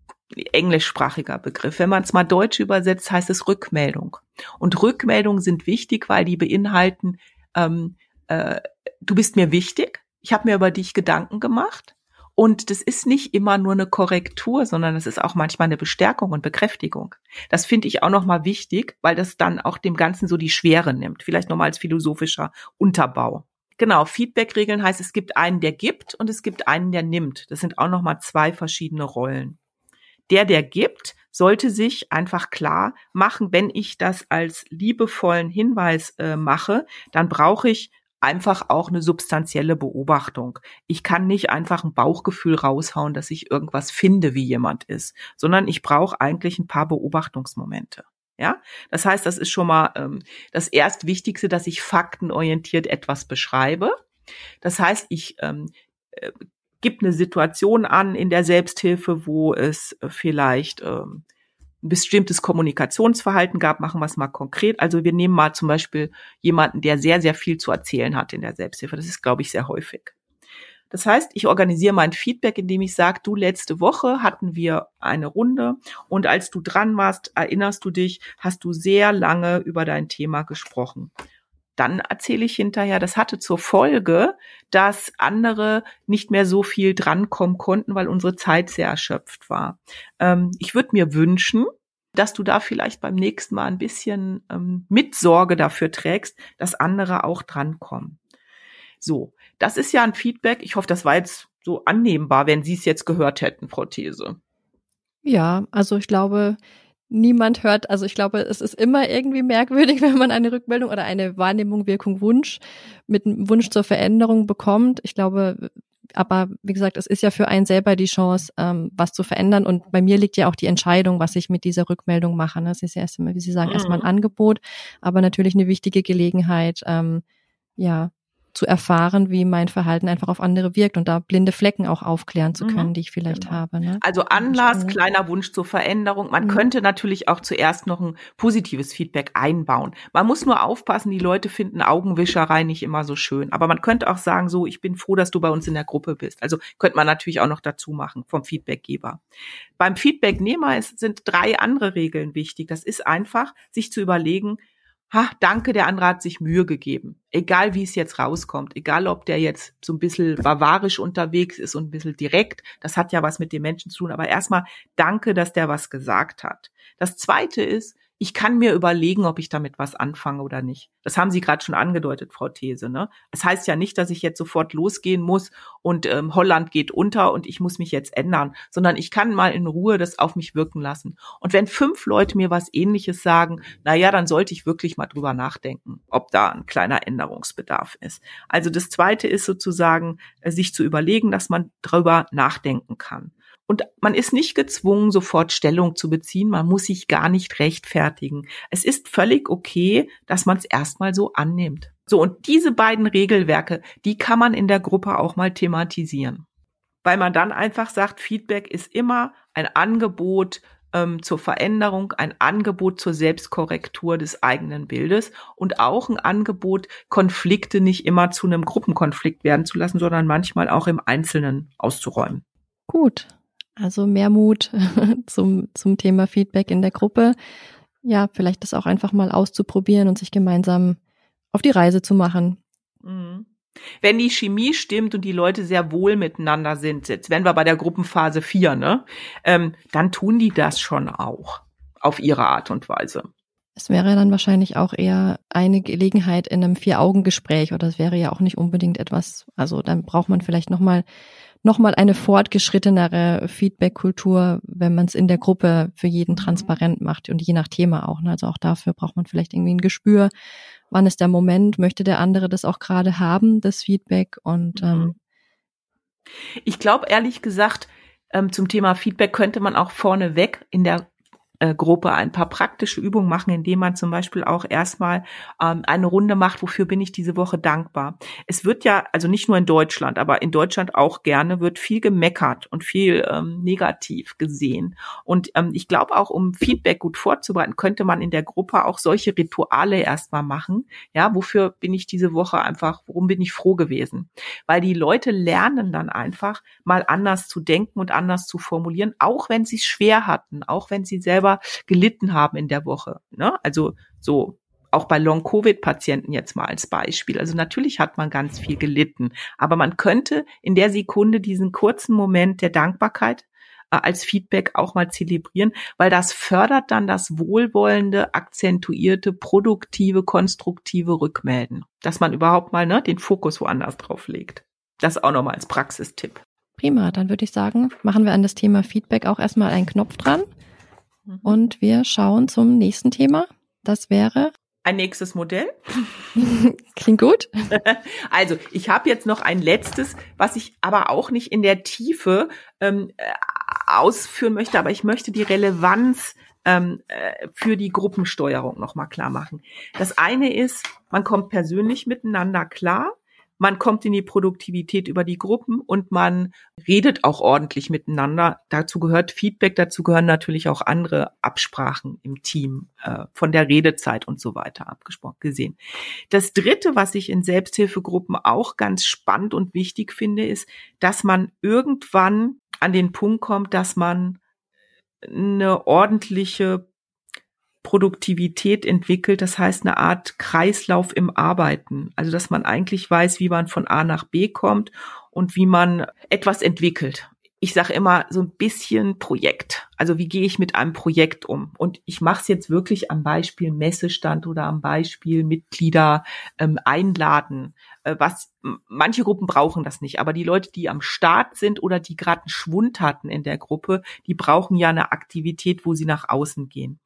englischsprachiger Begriff. Wenn man es mal deutsch übersetzt, heißt es Rückmeldung. Und Rückmeldungen sind wichtig, weil die beinhalten, ähm, äh, du bist mir wichtig, ich habe mir über dich Gedanken gemacht. Und das ist nicht immer nur eine Korrektur, sondern es ist auch manchmal eine Bestärkung und Bekräftigung. Das finde ich auch nochmal wichtig, weil das dann auch dem Ganzen so die Schwere nimmt. Vielleicht nochmal als philosophischer Unterbau. Genau, Feedback-Regeln heißt, es gibt einen, der gibt und es gibt einen, der nimmt. Das sind auch nochmal zwei verschiedene Rollen der, der gibt, sollte sich einfach klar machen, wenn ich das als liebevollen Hinweis äh, mache, dann brauche ich einfach auch eine substanzielle Beobachtung. Ich kann nicht einfach ein Bauchgefühl raushauen, dass ich irgendwas finde, wie jemand ist, sondern ich brauche eigentlich ein paar Beobachtungsmomente. Ja, das heißt, das ist schon mal ähm, das Erstwichtigste, dass ich faktenorientiert etwas beschreibe. Das heißt, ich ähm, äh, gibt eine Situation an in der Selbsthilfe, wo es vielleicht ähm, ein bestimmtes Kommunikationsverhalten gab. Machen wir es mal konkret. Also wir nehmen mal zum Beispiel jemanden, der sehr, sehr viel zu erzählen hat in der Selbsthilfe. Das ist, glaube ich, sehr häufig. Das heißt, ich organisiere mein Feedback, indem ich sage, du letzte Woche hatten wir eine Runde und als du dran warst, erinnerst du dich, hast du sehr lange über dein Thema gesprochen dann erzähle ich hinterher, das hatte zur Folge, dass andere nicht mehr so viel drankommen konnten, weil unsere Zeit sehr erschöpft war. Ähm, ich würde mir wünschen, dass du da vielleicht beim nächsten Mal ein bisschen ähm, Mitsorge dafür trägst, dass andere auch drankommen. So, das ist ja ein Feedback. Ich hoffe, das war jetzt so annehmbar, wenn Sie es jetzt gehört hätten, Frau These. Ja, also ich glaube, niemand hört, also ich glaube, es ist immer irgendwie merkwürdig, wenn man eine Rückmeldung oder eine Wahrnehmung, Wirkung, Wunsch mit einem Wunsch zur Veränderung bekommt. Ich glaube, aber wie gesagt, es ist ja für einen selber die Chance, ähm, was zu verändern. Und bei mir liegt ja auch die Entscheidung, was ich mit dieser Rückmeldung mache. Das ist ja erstmal, wie Sie sagen, mhm. erstmal ein Angebot, aber natürlich eine wichtige Gelegenheit, ähm, ja, zu erfahren, wie mein Verhalten einfach auf andere wirkt und da blinde Flecken auch aufklären zu können, mhm. die ich vielleicht genau. habe. Ne? Also Anlass, kleiner Wunsch zur Veränderung. Man mhm. könnte natürlich auch zuerst noch ein positives Feedback einbauen. Man muss nur aufpassen, die Leute finden Augenwischerei nicht immer so schön. Aber man könnte auch sagen, so, ich bin froh, dass du bei uns in der Gruppe bist. Also könnte man natürlich auch noch dazu machen vom Feedbackgeber. Beim Feedbacknehmer sind drei andere Regeln wichtig. Das ist einfach, sich zu überlegen, ha, danke, der andere hat sich Mühe gegeben. Egal wie es jetzt rauskommt, egal ob der jetzt so ein bisschen bavarisch unterwegs ist und ein bisschen direkt, das hat ja was mit dem Menschen zu tun, aber erstmal danke, dass der was gesagt hat. Das zweite ist, ich kann mir überlegen, ob ich damit was anfange oder nicht. Das haben Sie gerade schon angedeutet, Frau These. Ne? Das heißt ja nicht, dass ich jetzt sofort losgehen muss und ähm, Holland geht unter und ich muss mich jetzt ändern, sondern ich kann mal in Ruhe das auf mich wirken lassen. Und wenn fünf Leute mir was Ähnliches sagen, na ja, dann sollte ich wirklich mal drüber nachdenken, ob da ein kleiner Änderungsbedarf ist. Also das Zweite ist sozusagen, äh, sich zu überlegen, dass man drüber nachdenken kann. Und man ist nicht gezwungen, sofort Stellung zu beziehen. Man muss sich gar nicht rechtfertigen. Es ist völlig okay, dass man es erstmal so annimmt. So, und diese beiden Regelwerke, die kann man in der Gruppe auch mal thematisieren. Weil man dann einfach sagt, Feedback ist immer ein Angebot ähm, zur Veränderung, ein Angebot zur Selbstkorrektur des eigenen Bildes und auch ein Angebot, Konflikte nicht immer zu einem Gruppenkonflikt werden zu lassen, sondern manchmal auch im Einzelnen auszuräumen. Gut, also mehr Mut zum, zum Thema Feedback in der Gruppe. Ja, vielleicht das auch einfach mal auszuprobieren und sich gemeinsam auf die Reise zu machen. Mhm. Wenn die Chemie stimmt und die Leute sehr wohl miteinander sind, jetzt wenn wir bei der Gruppenphase 4, ne, ähm, dann tun die das schon auch auf ihre Art und Weise. Es wäre dann wahrscheinlich auch eher eine Gelegenheit in einem Vier-Augen-Gespräch oder es wäre ja auch nicht unbedingt etwas, also dann braucht man vielleicht nochmal nochmal eine fortgeschrittenere Feedback-Kultur, wenn man es in der Gruppe für jeden mhm. transparent macht und je nach Thema auch. Ne? Also auch dafür braucht man vielleicht irgendwie ein Gespür, wann ist der Moment, möchte der andere das auch gerade haben, das Feedback und mhm. ähm, ich glaube ehrlich gesagt, ähm, zum Thema Feedback könnte man auch vorneweg in der Gruppe ein paar praktische Übungen machen, indem man zum Beispiel auch erstmal ähm, eine Runde macht, wofür bin ich diese Woche dankbar. Es wird ja, also nicht nur in Deutschland, aber in Deutschland auch gerne, wird viel gemeckert und viel ähm, negativ gesehen. Und ähm, ich glaube auch, um Feedback gut vorzubereiten, könnte man in der Gruppe auch solche Rituale erstmal machen. Ja, wofür bin ich diese Woche einfach, worum bin ich froh gewesen? Weil die Leute lernen dann einfach mal anders zu denken und anders zu formulieren, auch wenn sie es schwer hatten, auch wenn sie selber selber gelitten haben in der Woche. Ne? Also so auch bei Long-Covid-Patienten jetzt mal als Beispiel. Also natürlich hat man ganz viel gelitten, aber man könnte in der Sekunde diesen kurzen Moment der Dankbarkeit äh, als Feedback auch mal zelebrieren, weil das fördert dann das wohlwollende, akzentuierte, produktive, konstruktive Rückmelden, dass man überhaupt mal ne, den Fokus woanders drauf legt. Das auch nochmal als Praxistipp. Prima, dann würde ich sagen, machen wir an das Thema Feedback auch erstmal einen Knopf dran. Mhm. Und wir schauen zum nächsten Thema. Das wäre ein nächstes Modell. Klingt gut. Also, ich habe jetzt noch ein letztes, was ich aber auch nicht in der Tiefe ähm, äh, ausführen möchte, aber ich möchte die Relevanz ähm, äh, für die Gruppensteuerung nochmal klar machen. Das eine ist, man kommt persönlich miteinander klar man kommt in die Produktivität über die Gruppen und man redet auch ordentlich miteinander. Dazu gehört Feedback, dazu gehören natürlich auch andere Absprachen im Team, äh, von der Redezeit und so weiter abgesprochen gesehen. Das Dritte, was ich in Selbsthilfegruppen auch ganz spannend und wichtig finde, ist, dass man irgendwann an den Punkt kommt, dass man eine ordentliche Produktivität entwickelt, das heißt eine Art Kreislauf im Arbeiten. Also dass man eigentlich weiß, wie man von A nach B kommt und wie man etwas entwickelt. Ich sage immer so ein bisschen Projekt. Also wie gehe ich mit einem Projekt um? Und ich mache es jetzt wirklich am Beispiel Messestand oder am Beispiel Mitglieder ähm, einladen. Äh, was manche Gruppen brauchen das nicht, aber die Leute, die am Start sind oder die gerade einen Schwund hatten in der Gruppe, die brauchen ja eine Aktivität, wo sie nach außen gehen.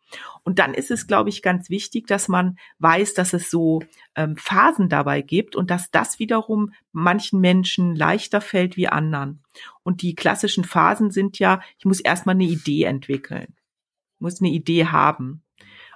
Und dann ist es, glaube ich, ganz wichtig, dass man weiß, dass es so ähm, Phasen dabei gibt und dass das wiederum manchen Menschen leichter fällt wie anderen. Und die klassischen Phasen sind ja, ich muss erstmal eine Idee entwickeln, muss eine Idee haben.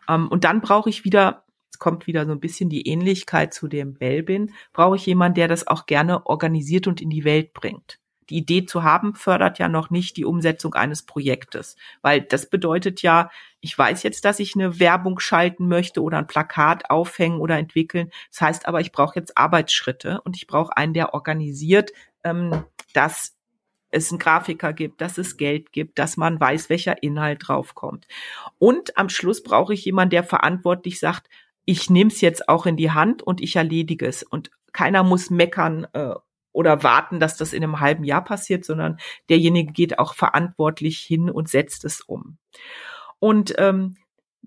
Ähm, und dann brauche ich wieder, kommt wieder so ein bisschen die Ähnlichkeit zu dem Belbin, brauche ich jemanden, der das auch gerne organisiert und in die Welt bringt die Idee zu haben, fördert ja noch nicht die Umsetzung eines Projektes. Weil das bedeutet ja, ich weiß jetzt, dass ich eine Werbung schalten möchte oder ein Plakat aufhängen oder entwickeln. Das heißt aber, ich brauche jetzt Arbeitsschritte und ich brauche einen, der organisiert, ähm, dass es einen Grafiker gibt, dass es Geld gibt, dass man weiß, welcher Inhalt draufkommt. Und am Schluss brauche ich jemanden, der verantwortlich sagt, ich nehme es jetzt auch in die Hand und ich erledige es. Und keiner muss meckern äh, oder warten, dass das in einem halben Jahr passiert, sondern derjenige geht auch verantwortlich hin und setzt es um. Und ähm,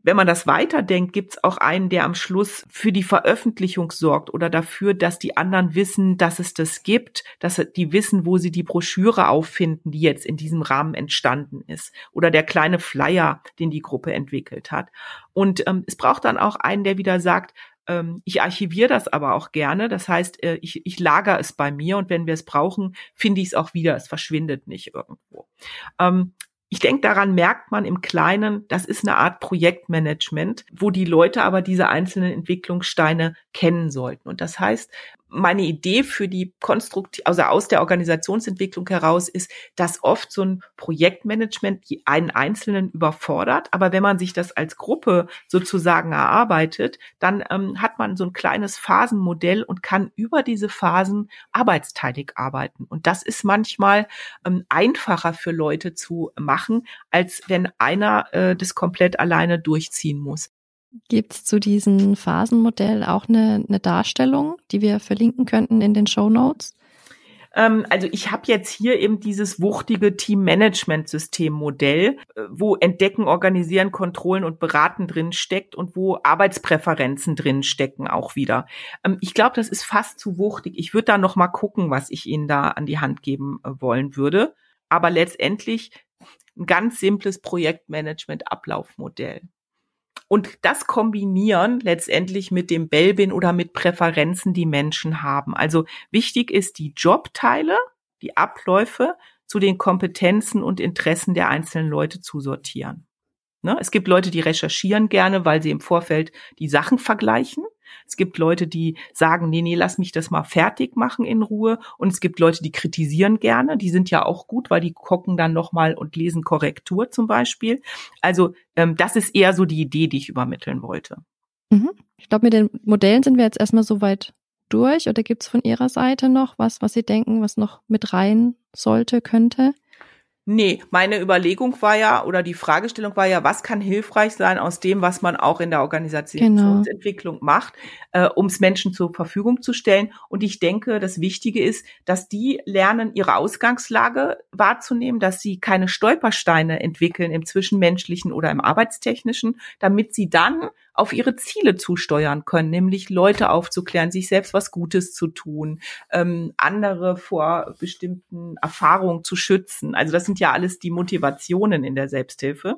wenn man das weiterdenkt, gibt es auch einen, der am Schluss für die Veröffentlichung sorgt oder dafür, dass die anderen wissen, dass es das gibt, dass die wissen, wo sie die Broschüre auffinden, die jetzt in diesem Rahmen entstanden ist. Oder der kleine Flyer, den die Gruppe entwickelt hat. Und ähm, es braucht dann auch einen, der wieder sagt, ähm, ich archiviere das aber auch gerne. Das heißt, äh, ich, ich lager es bei mir und wenn wir es brauchen, finde ich es auch wieder. Es verschwindet nicht irgendwo. Ähm, ich denke, daran merkt man im Kleinen, das ist eine Art Projektmanagement, wo die Leute aber diese einzelnen Entwicklungssteine kennen sollten. Und das heißt, meine Idee für die Konstruktiv, also aus der Organisationsentwicklung heraus ist, dass oft so ein Projektmanagement einen Einzelnen überfordert. Aber wenn man sich das als Gruppe sozusagen erarbeitet, dann ähm, hat man so ein kleines Phasenmodell und kann über diese Phasen arbeitsteilig arbeiten. Und das ist manchmal ähm, einfacher für Leute zu machen, als wenn einer äh, das komplett alleine durchziehen muss. Gibt es zu diesem Phasenmodell auch eine, eine Darstellung, die wir verlinken könnten in den Show Notes? Ähm, also ich habe jetzt hier eben dieses wuchtige Team-Management-System-Modell, äh, wo Entdecken, Organisieren, Kontrollen und Beraten drin steckt und wo Arbeitspräferenzen drin stecken auch wieder. Ähm, ich glaube, das ist fast zu wuchtig. Ich würde da noch mal gucken, was ich Ihnen da an die Hand geben äh, wollen würde. Aber letztendlich ein ganz simples Projektmanagement-Ablaufmodell und das kombinieren letztendlich mit dem Belbin oder mit Präferenzen, die Menschen haben. Also wichtig ist die Jobteile, die Abläufe zu den Kompetenzen und Interessen der einzelnen Leute zu sortieren. Ne? Es gibt Leute, die recherchieren gerne, weil sie im Vorfeld die Sachen vergleichen. Es gibt Leute, die sagen, nee, nee, lass mich das mal fertig machen in Ruhe. Und es gibt Leute, die kritisieren gerne. Die sind ja auch gut, weil die gucken dann nochmal und lesen Korrektur zum Beispiel. Also ähm, das ist eher so die Idee, die ich übermitteln wollte. Mhm. Ich glaube, mit den Modellen sind wir jetzt erstmal so weit durch. Oder gibt es von Ihrer Seite noch was, was Sie denken, was noch mit rein sollte, könnte? Nee, meine Überlegung war ja, oder die Fragestellung war ja, was kann hilfreich sein aus dem, was man auch in der Organisationsentwicklung genau. macht, äh, um es Menschen zur Verfügung zu stellen. Und ich denke, das Wichtige ist, dass die lernen, ihre Ausgangslage wahrzunehmen, dass sie keine Stolpersteine entwickeln im Zwischenmenschlichen oder im Arbeitstechnischen, damit sie dann auf ihre Ziele zusteuern können, nämlich Leute aufzuklären, sich selbst was Gutes zu tun, ähm, andere vor bestimmten Erfahrungen zu schützen. Also das sind ja alles die Motivationen in der Selbsthilfe.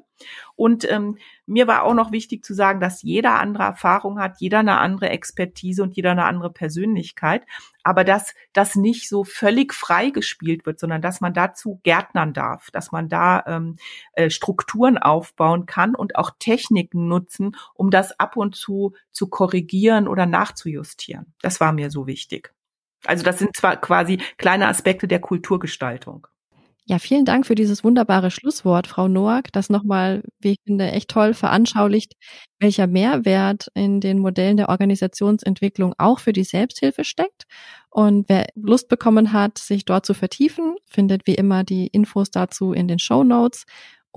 Und ähm, mir war auch noch wichtig zu sagen, dass jeder andere Erfahrung hat, jeder eine andere Expertise und jeder eine andere Persönlichkeit, aber dass das nicht so völlig frei gespielt wird, sondern dass man dazu gärtnern darf, dass man da ähm, äh, Strukturen aufbauen kann und auch Techniken nutzen, um das ab und zu zu korrigieren oder nachzujustieren. Das war mir so wichtig. Also das sind zwar quasi kleine Aspekte der Kulturgestaltung. Ja, vielen Dank für dieses wunderbare Schlusswort, Frau Noack, das nochmal, wie ich finde, echt toll veranschaulicht, welcher Mehrwert in den Modellen der Organisationsentwicklung auch für die Selbsthilfe steckt. Und wer Lust bekommen hat, sich dort zu vertiefen, findet wie immer die Infos dazu in den Show Notes.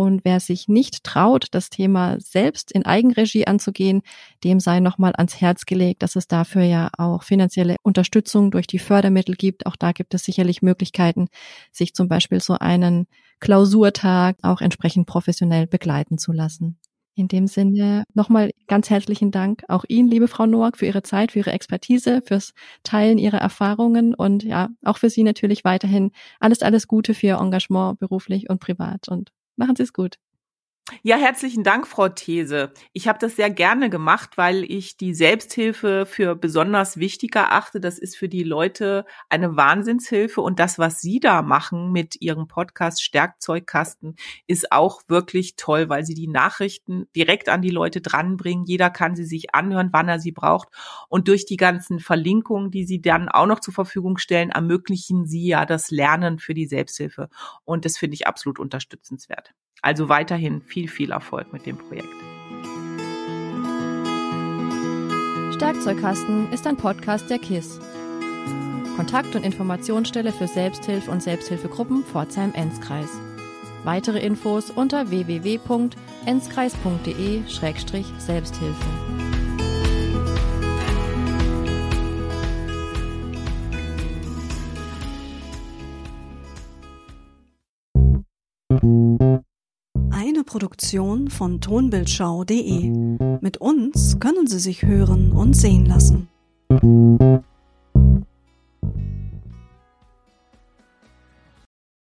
Und wer sich nicht traut, das Thema selbst in Eigenregie anzugehen, dem sei nochmal ans Herz gelegt, dass es dafür ja auch finanzielle Unterstützung durch die Fördermittel gibt. Auch da gibt es sicherlich Möglichkeiten, sich zum Beispiel so einen Klausurtag auch entsprechend professionell begleiten zu lassen. In dem Sinne nochmal ganz herzlichen Dank auch Ihnen, liebe Frau Noack, für Ihre Zeit, für Ihre Expertise, fürs Teilen Ihrer Erfahrungen und ja, auch für Sie natürlich weiterhin alles, alles Gute für Ihr Engagement beruflich und privat und Machen Sie es gut. Ja, herzlichen Dank, Frau These. Ich habe das sehr gerne gemacht, weil ich die Selbsthilfe für besonders wichtig erachte. Das ist für die Leute eine Wahnsinnshilfe und das, was Sie da machen mit Ihrem Podcast Stärkzeugkasten, ist auch wirklich toll, weil Sie die Nachrichten direkt an die Leute dranbringen. Jeder kann sie sich anhören, wann er sie braucht und durch die ganzen Verlinkungen, die Sie dann auch noch zur Verfügung stellen, ermöglichen Sie ja das Lernen für die Selbsthilfe und das finde ich absolut unterstützenswert. Also weiterhin viel, viel Erfolg mit dem Projekt. Werkzeugkasten ist ein Podcast der KISS. Kontakt- und Informationsstelle für Selbsthilfe und Selbsthilfegruppen Pforzheim-Enzkreis. Weitere Infos unter www.enzkreis.de-selbsthilfe. eine Produktion von tonbildschau.de. Mit uns können Sie sich hören und sehen lassen.